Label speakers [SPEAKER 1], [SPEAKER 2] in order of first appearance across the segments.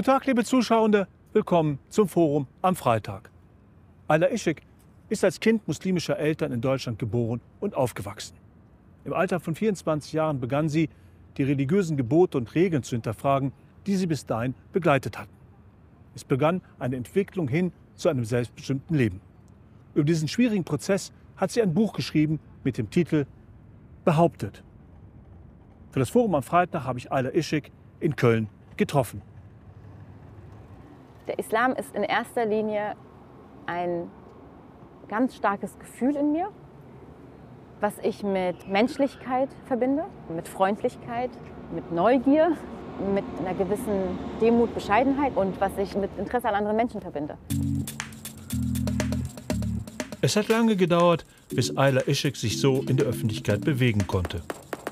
[SPEAKER 1] Guten Tag, liebe Zuschauende. Willkommen zum Forum am Freitag. Ayla Ishik ist als Kind muslimischer Eltern in Deutschland geboren und aufgewachsen. Im Alter von 24 Jahren begann sie, die religiösen Gebote und Regeln zu hinterfragen, die sie bis dahin begleitet hatten. Es begann eine Entwicklung hin zu einem selbstbestimmten Leben. Über diesen schwierigen Prozess hat sie ein Buch geschrieben mit dem Titel Behauptet. Für das Forum am Freitag habe ich Ayla Ishik in Köln getroffen.
[SPEAKER 2] Der Islam ist in erster Linie ein ganz starkes Gefühl in mir, was ich mit Menschlichkeit verbinde, mit Freundlichkeit, mit Neugier, mit einer gewissen Demut, Bescheidenheit und was ich mit Interesse an anderen Menschen verbinde.
[SPEAKER 1] Es hat lange gedauert, bis Ayla Ishik sich so in der Öffentlichkeit bewegen konnte.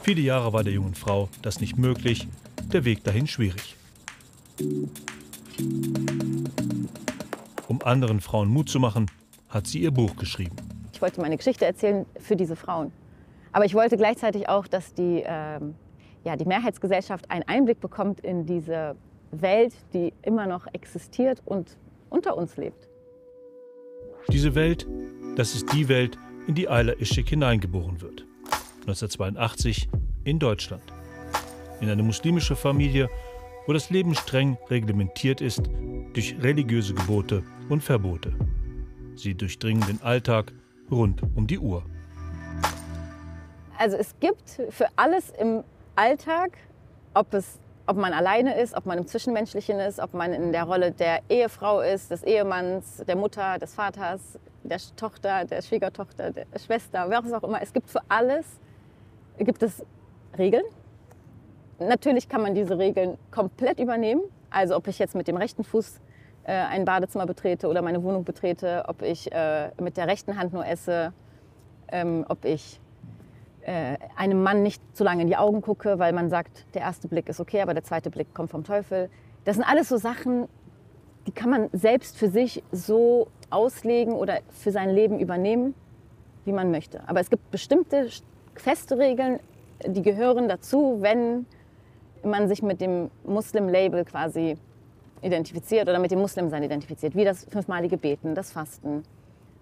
[SPEAKER 1] Viele Jahre war der jungen Frau das nicht möglich, der Weg dahin schwierig. Anderen Frauen Mut zu machen, hat sie ihr Buch geschrieben.
[SPEAKER 2] Ich wollte meine Geschichte erzählen für diese Frauen. Aber ich wollte gleichzeitig auch, dass die, ähm, ja, die Mehrheitsgesellschaft einen Einblick bekommt in diese Welt, die immer noch existiert und unter uns lebt.
[SPEAKER 1] Diese Welt, das ist die Welt, in die Ayla Ishik hineingeboren wird. 1982 in Deutschland. In eine muslimische Familie, wo das Leben streng reglementiert ist durch religiöse Gebote und Verbote. Sie durchdringen den Alltag rund um die Uhr.
[SPEAKER 2] Also es gibt für alles im Alltag, ob, es, ob man alleine ist, ob man im Zwischenmenschlichen ist, ob man in der Rolle der Ehefrau ist, des Ehemanns, der Mutter, des Vaters, der Tochter, der Schwiegertochter, der Schwester, wer auch immer. Es gibt für alles gibt es Regeln. Natürlich kann man diese Regeln komplett übernehmen. Also ob ich jetzt mit dem rechten Fuß äh, ein Badezimmer betrete oder meine Wohnung betrete, ob ich äh, mit der rechten Hand nur esse, ähm, ob ich äh, einem Mann nicht zu lange in die Augen gucke, weil man sagt, der erste Blick ist okay, aber der zweite Blick kommt vom Teufel. Das sind alles so Sachen, die kann man selbst für sich so auslegen oder für sein Leben übernehmen, wie man möchte. Aber es gibt bestimmte feste Regeln, die gehören dazu, wenn man sich mit dem Muslim-Label quasi identifiziert oder mit dem Muslimsein identifiziert, wie das fünfmalige Beten, das Fasten,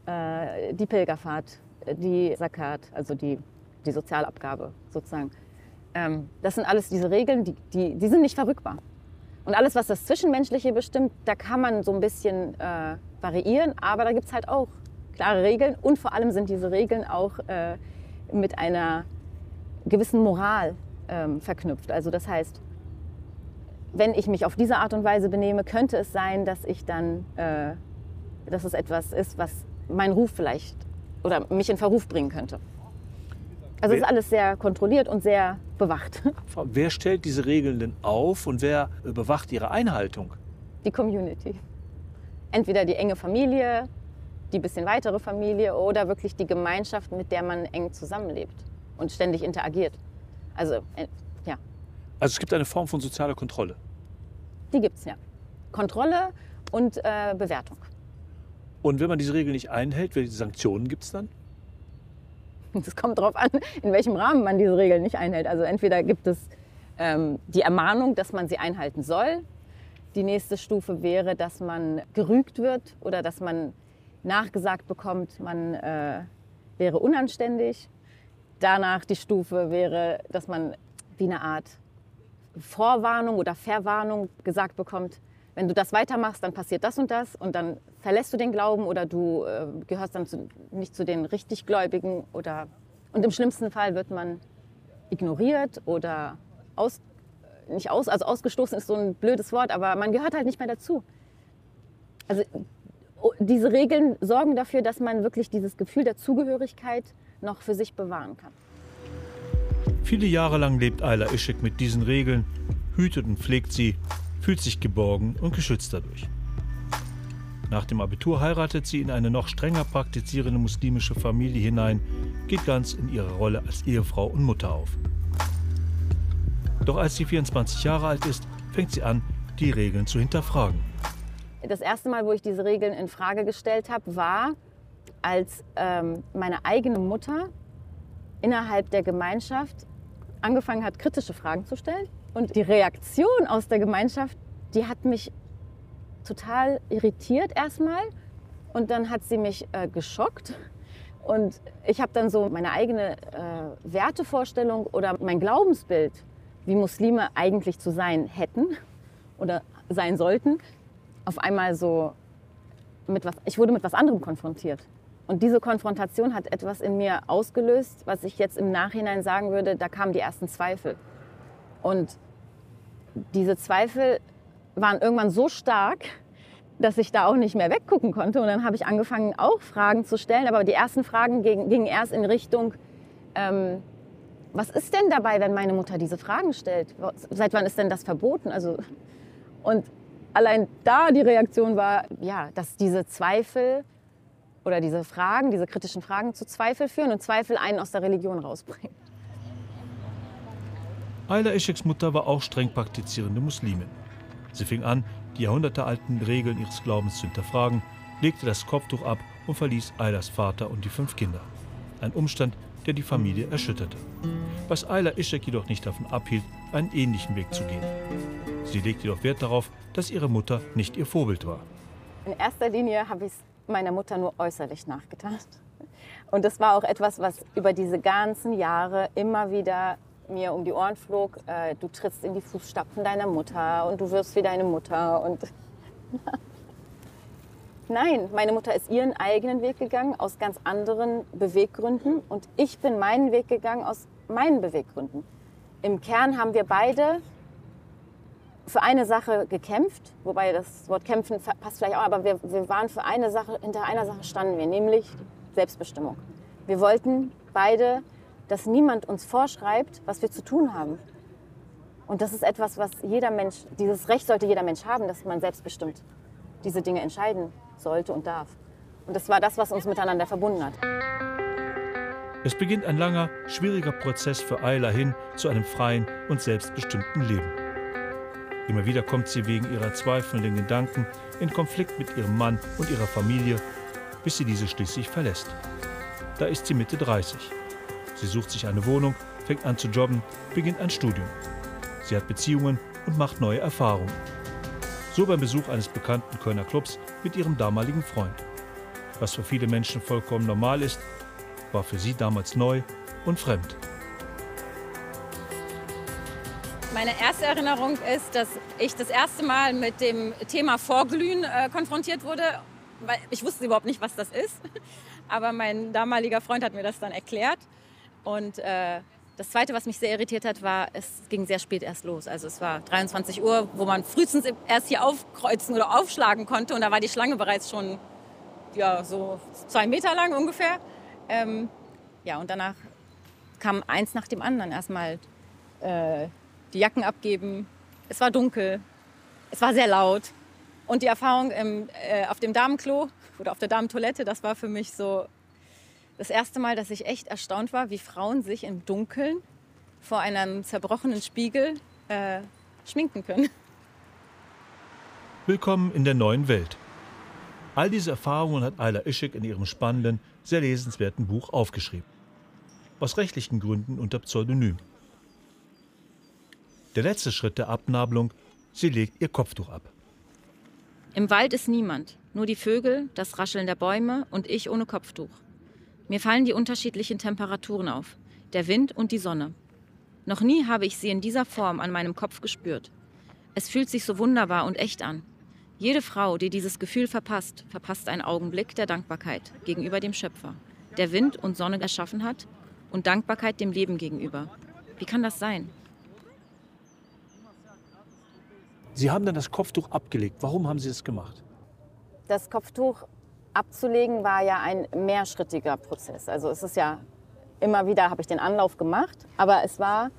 [SPEAKER 2] äh, die Pilgerfahrt, die Zakat, also die, die Sozialabgabe sozusagen. Ähm, das sind alles diese Regeln, die, die, die sind nicht verrückbar. Und alles, was das Zwischenmenschliche bestimmt, da kann man so ein bisschen äh, variieren, aber da gibt es halt auch klare Regeln und vor allem sind diese Regeln auch äh, mit einer gewissen Moral ähm, verknüpft. Also das heißt, wenn ich mich auf diese Art und Weise benehme, könnte es sein, dass ich dann, äh, dass es etwas ist, was meinen Ruf vielleicht oder mich in Verruf bringen könnte. Also es ist alles sehr kontrolliert und sehr bewacht.
[SPEAKER 1] Wer stellt diese Regeln denn auf und wer überwacht ihre Einhaltung?
[SPEAKER 2] Die Community. Entweder die enge Familie, die bisschen weitere Familie oder wirklich die Gemeinschaft, mit der man eng zusammenlebt und ständig interagiert. Also, äh, ja.
[SPEAKER 1] Also es gibt eine Form von sozialer Kontrolle?
[SPEAKER 2] Die gibt es, ja. Kontrolle und äh, Bewertung.
[SPEAKER 1] Und wenn man diese Regeln nicht einhält, welche Sanktionen gibt es dann?
[SPEAKER 2] Es kommt darauf an, in welchem Rahmen man diese Regeln nicht einhält. Also entweder gibt es ähm, die Ermahnung, dass man sie einhalten soll. Die nächste Stufe wäre, dass man gerügt wird oder dass man nachgesagt bekommt, man äh, wäre unanständig. Danach die Stufe wäre, dass man wie eine Art Vorwarnung oder Verwarnung gesagt bekommt, wenn du das weitermachst, dann passiert das und das und dann verlässt du den Glauben oder du äh, gehörst dann zu, nicht zu den Richtiggläubigen oder und im schlimmsten Fall wird man ignoriert oder aus, nicht aus, also ausgestoßen ist so ein blödes Wort, aber man gehört halt nicht mehr dazu. Also diese Regeln sorgen dafür, dass man wirklich dieses Gefühl der Zugehörigkeit noch für sich bewahren kann.
[SPEAKER 1] Viele Jahre lang lebt Ayla Ishik mit diesen Regeln, hütet und pflegt sie, fühlt sich geborgen und geschützt dadurch. Nach dem Abitur heiratet sie in eine noch strenger praktizierende muslimische Familie hinein, geht ganz in ihre Rolle als Ehefrau und Mutter auf. Doch als sie 24 Jahre alt ist, fängt sie an, die Regeln zu hinterfragen.
[SPEAKER 2] Das erste Mal, wo ich diese Regeln in Frage gestellt habe, war, als ähm, meine eigene Mutter innerhalb der Gemeinschaft angefangen hat, kritische Fragen zu stellen. Und die Reaktion aus der Gemeinschaft die hat mich total irritiert erstmal und dann hat sie mich äh, geschockt. Und ich habe dann so meine eigene äh, Wertevorstellung oder mein Glaubensbild, wie Muslime eigentlich zu sein hätten oder sein sollten, auf einmal so mit was, ich wurde mit was anderem konfrontiert. Und diese Konfrontation hat etwas in mir ausgelöst, was ich jetzt im Nachhinein sagen würde, da kamen die ersten Zweifel. Und diese Zweifel waren irgendwann so stark, dass ich da auch nicht mehr weggucken konnte. Und dann habe ich angefangen, auch Fragen zu stellen. Aber die ersten Fragen gingen, erst in Richtung, ähm, was ist denn dabei, wenn meine Mutter diese Fragen stellt? Seit wann ist denn das verboten? Also, und allein da die Reaktion war, ja, dass diese Zweifel oder diese Fragen, diese kritischen Fragen zu Zweifel führen und Zweifel einen aus der Religion rausbringen.
[SPEAKER 1] Ayla Escheks Mutter war auch streng praktizierende Muslimin. Sie fing an, die jahrhundertealten Regeln ihres Glaubens zu hinterfragen, legte das Kopftuch ab und verließ Aylas Vater und die fünf Kinder. Ein Umstand, der die Familie erschütterte. Was Ayla Ischek jedoch nicht davon abhielt, einen ähnlichen Weg zu gehen. Sie legte jedoch Wert darauf, dass ihre Mutter nicht ihr Vorbild war.
[SPEAKER 2] In erster Linie habe ich es meiner Mutter nur äußerlich nachgetan. Und das war auch etwas, was über diese ganzen Jahre immer wieder mir um die Ohren flog. Äh, du trittst in die Fußstapfen deiner Mutter und du wirst wie deine Mutter. Und Nein, meine Mutter ist ihren eigenen Weg gegangen aus ganz anderen Beweggründen und ich bin meinen Weg gegangen aus meinen Beweggründen. Im Kern haben wir beide für eine Sache gekämpft, wobei das Wort kämpfen passt vielleicht auch, aber wir, wir waren für eine Sache, hinter einer Sache standen wir, nämlich Selbstbestimmung. Wir wollten beide, dass niemand uns vorschreibt, was wir zu tun haben. Und das ist etwas, was jeder Mensch, dieses Recht sollte jeder Mensch haben, dass man selbstbestimmt diese Dinge entscheiden sollte und darf. Und das war das, was uns miteinander verbunden hat.
[SPEAKER 1] Es beginnt ein langer, schwieriger Prozess für Ayla hin zu einem freien und selbstbestimmten Leben. Immer wieder kommt sie wegen ihrer zweifelnden Gedanken in Konflikt mit ihrem Mann und ihrer Familie, bis sie diese schließlich verlässt. Da ist sie Mitte 30. Sie sucht sich eine Wohnung, fängt an zu jobben, beginnt ein Studium. Sie hat Beziehungen und macht neue Erfahrungen. So beim Besuch eines bekannten Kölner Clubs mit ihrem damaligen Freund. Was für viele Menschen vollkommen normal ist, war für sie damals neu und fremd.
[SPEAKER 3] Meine erste Erinnerung ist, dass ich das erste Mal mit dem Thema Vorglühen äh, konfrontiert wurde. Weil ich wusste überhaupt nicht, was das ist. Aber mein damaliger Freund hat mir das dann erklärt. Und äh, das Zweite, was mich sehr irritiert hat, war, es ging sehr spät erst los. Also es war 23 Uhr, wo man frühestens erst hier aufkreuzen oder aufschlagen konnte. Und da war die Schlange bereits schon ja, so zwei Meter lang ungefähr. Ähm, ja, und danach kam eins nach dem anderen. Erstmal äh, die Jacken abgeben. Es war dunkel, es war sehr laut. Und die Erfahrung im, äh, auf dem Damenklo oder auf der Damentoilette, das war für mich so das erste Mal, dass ich echt erstaunt war, wie Frauen sich im Dunkeln vor einem zerbrochenen Spiegel äh, schminken können.
[SPEAKER 1] Willkommen in der neuen Welt. All diese Erfahrungen hat Ayla Ischik in ihrem spannenden, sehr lesenswerten Buch aufgeschrieben. Aus rechtlichen Gründen unter Pseudonym. Der letzte Schritt der Abnabelung, sie legt ihr Kopftuch ab.
[SPEAKER 3] Im Wald ist niemand, nur die Vögel, das Rascheln der Bäume und ich ohne Kopftuch. Mir fallen die unterschiedlichen Temperaturen auf, der Wind und die Sonne. Noch nie habe ich sie in dieser Form an meinem Kopf gespürt. Es fühlt sich so wunderbar und echt an. Jede Frau, die dieses Gefühl verpasst, verpasst einen Augenblick der Dankbarkeit gegenüber dem Schöpfer, der Wind und Sonne erschaffen hat, und Dankbarkeit dem Leben gegenüber. Wie kann das sein?
[SPEAKER 1] Sie haben dann das Kopftuch abgelegt. Warum haben Sie das gemacht?
[SPEAKER 2] Das Kopftuch abzulegen war ja ein mehrschrittiger Prozess. Also es ist ja immer wieder habe ich den Anlauf gemacht, aber es war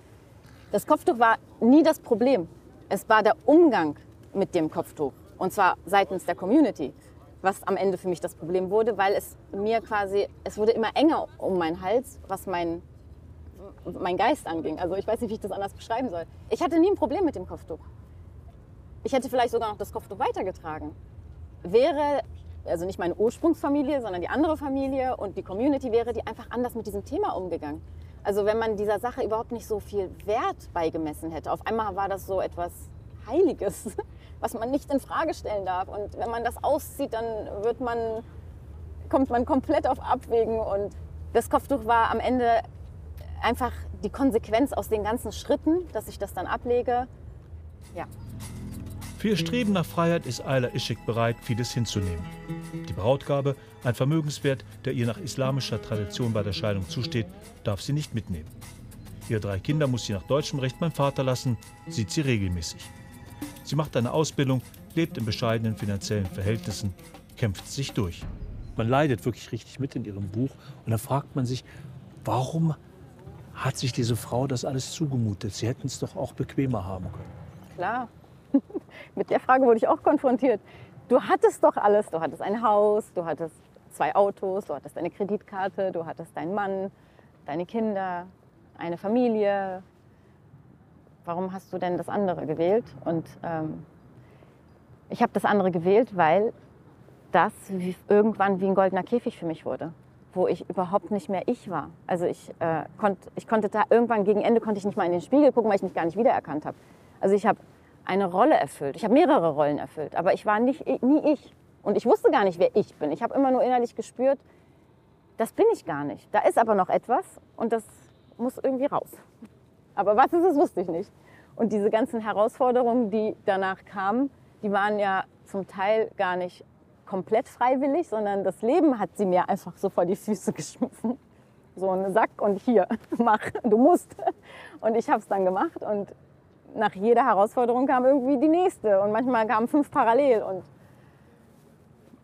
[SPEAKER 2] das Kopftuch war nie das Problem. Es war der Umgang mit dem Kopftuch und zwar seitens der Community, was am Ende für mich das Problem wurde, weil es mir quasi es wurde immer enger um meinen Hals, was mein mein Geist anging. Also ich weiß nicht, wie ich das anders beschreiben soll. Ich hatte nie ein Problem mit dem Kopftuch. Ich hätte vielleicht sogar noch das Kopftuch weitergetragen. Wäre, also nicht meine Ursprungsfamilie, sondern die andere Familie und die Community wäre die einfach anders mit diesem Thema umgegangen. Also wenn man dieser Sache überhaupt nicht so viel Wert beigemessen hätte. Auf einmal war das so etwas Heiliges. was man nicht in Frage stellen darf. Und wenn man das auszieht, dann wird man, kommt man komplett auf Abwägen. Und das Kopftuch war am Ende einfach die Konsequenz aus den ganzen Schritten, dass ich das dann ablege. Ja.
[SPEAKER 1] Für ihr Streben nach Freiheit ist Ayla Ishik bereit, vieles hinzunehmen. Die Brautgabe, ein Vermögenswert, der ihr nach islamischer Tradition bei der Scheidung zusteht, darf sie nicht mitnehmen. Ihre drei Kinder muss sie nach deutschem Recht beim Vater lassen, sieht sie regelmäßig. Sie macht eine Ausbildung, lebt in bescheidenen finanziellen Verhältnissen, kämpft sich durch. Man leidet wirklich richtig mit in ihrem Buch und da fragt man sich, warum hat sich diese Frau das alles zugemutet? Sie hätten es doch auch bequemer haben können.
[SPEAKER 2] Klar, Mit der Frage wurde ich auch konfrontiert. Du hattest doch alles. Du hattest ein Haus, du hattest zwei Autos, du hattest eine Kreditkarte, du hattest deinen Mann, deine Kinder, eine Familie. Warum hast du denn das andere gewählt? Und ähm, ich habe das andere gewählt, weil das wie, irgendwann wie ein goldener Käfig für mich wurde, wo ich überhaupt nicht mehr ich war. Also ich, äh, konnt, ich konnte da irgendwann gegen Ende konnte ich nicht mal in den Spiegel gucken, weil ich mich gar nicht wiedererkannt habe. Also ich habe eine Rolle erfüllt. Ich habe mehrere Rollen erfüllt, aber ich war nicht, nie ich. Und ich wusste gar nicht, wer ich bin. Ich habe immer nur innerlich gespürt, das bin ich gar nicht. Da ist aber noch etwas und das muss irgendwie raus. Aber was ist es, wusste ich nicht. Und diese ganzen Herausforderungen, die danach kamen, die waren ja zum Teil gar nicht komplett freiwillig, sondern das Leben hat sie mir einfach so vor die Füße geschmissen. So einen Sack und hier, mach, du musst. Und ich habe es dann gemacht und nach jeder Herausforderung kam irgendwie die nächste und manchmal kamen fünf parallel und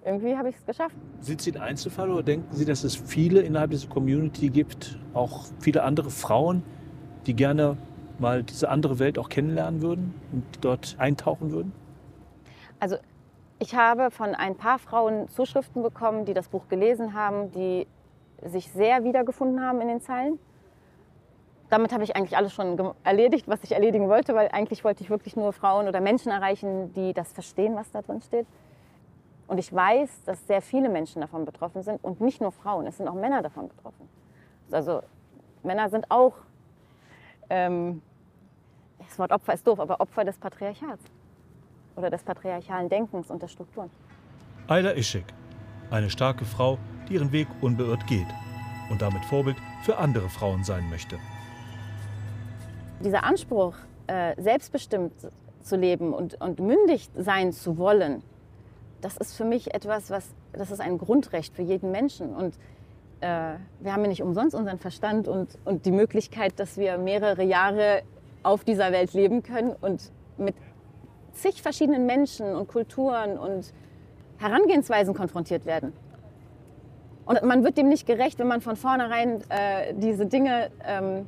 [SPEAKER 2] irgendwie habe ich es geschafft.
[SPEAKER 1] Sind Sie ein Einzelfall oder denken Sie, dass es viele innerhalb dieser Community gibt, auch viele andere Frauen, die gerne mal diese andere Welt auch kennenlernen würden und dort eintauchen würden?
[SPEAKER 2] Also ich habe von ein paar Frauen Zuschriften bekommen, die das Buch gelesen haben, die sich sehr wiedergefunden haben in den Zeilen damit habe ich eigentlich alles schon erledigt, was ich erledigen wollte, weil eigentlich wollte ich wirklich nur Frauen oder Menschen erreichen, die das verstehen, was da drin steht. Und ich weiß, dass sehr viele Menschen davon betroffen sind und nicht nur Frauen, es sind auch Männer davon betroffen. Also Männer sind auch, ähm, das Wort Opfer ist doof, aber Opfer des Patriarchats oder des patriarchalen Denkens und der Strukturen.
[SPEAKER 1] Ayla Ishik, eine starke Frau, die ihren Weg unbeirrt geht und damit Vorbild für andere Frauen sein möchte
[SPEAKER 2] dieser Anspruch, äh, selbstbestimmt zu leben und, und mündig sein zu wollen, das ist für mich etwas, was, das ist ein Grundrecht für jeden Menschen. Und äh, wir haben ja nicht umsonst unseren Verstand und, und die Möglichkeit, dass wir mehrere Jahre auf dieser Welt leben können und mit zig verschiedenen Menschen und Kulturen und Herangehensweisen konfrontiert werden. Und man wird dem nicht gerecht, wenn man von vornherein äh, diese Dinge ähm,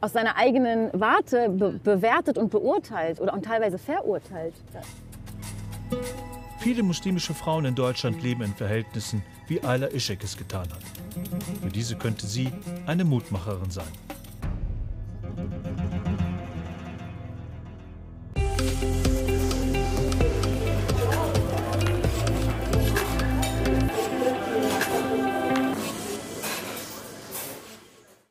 [SPEAKER 2] aus seiner eigenen Warte be bewertet und beurteilt oder und teilweise verurteilt.
[SPEAKER 1] Viele muslimische Frauen in Deutschland leben in Verhältnissen, wie Ayla Ishek es getan hat. Für diese könnte sie eine Mutmacherin sein.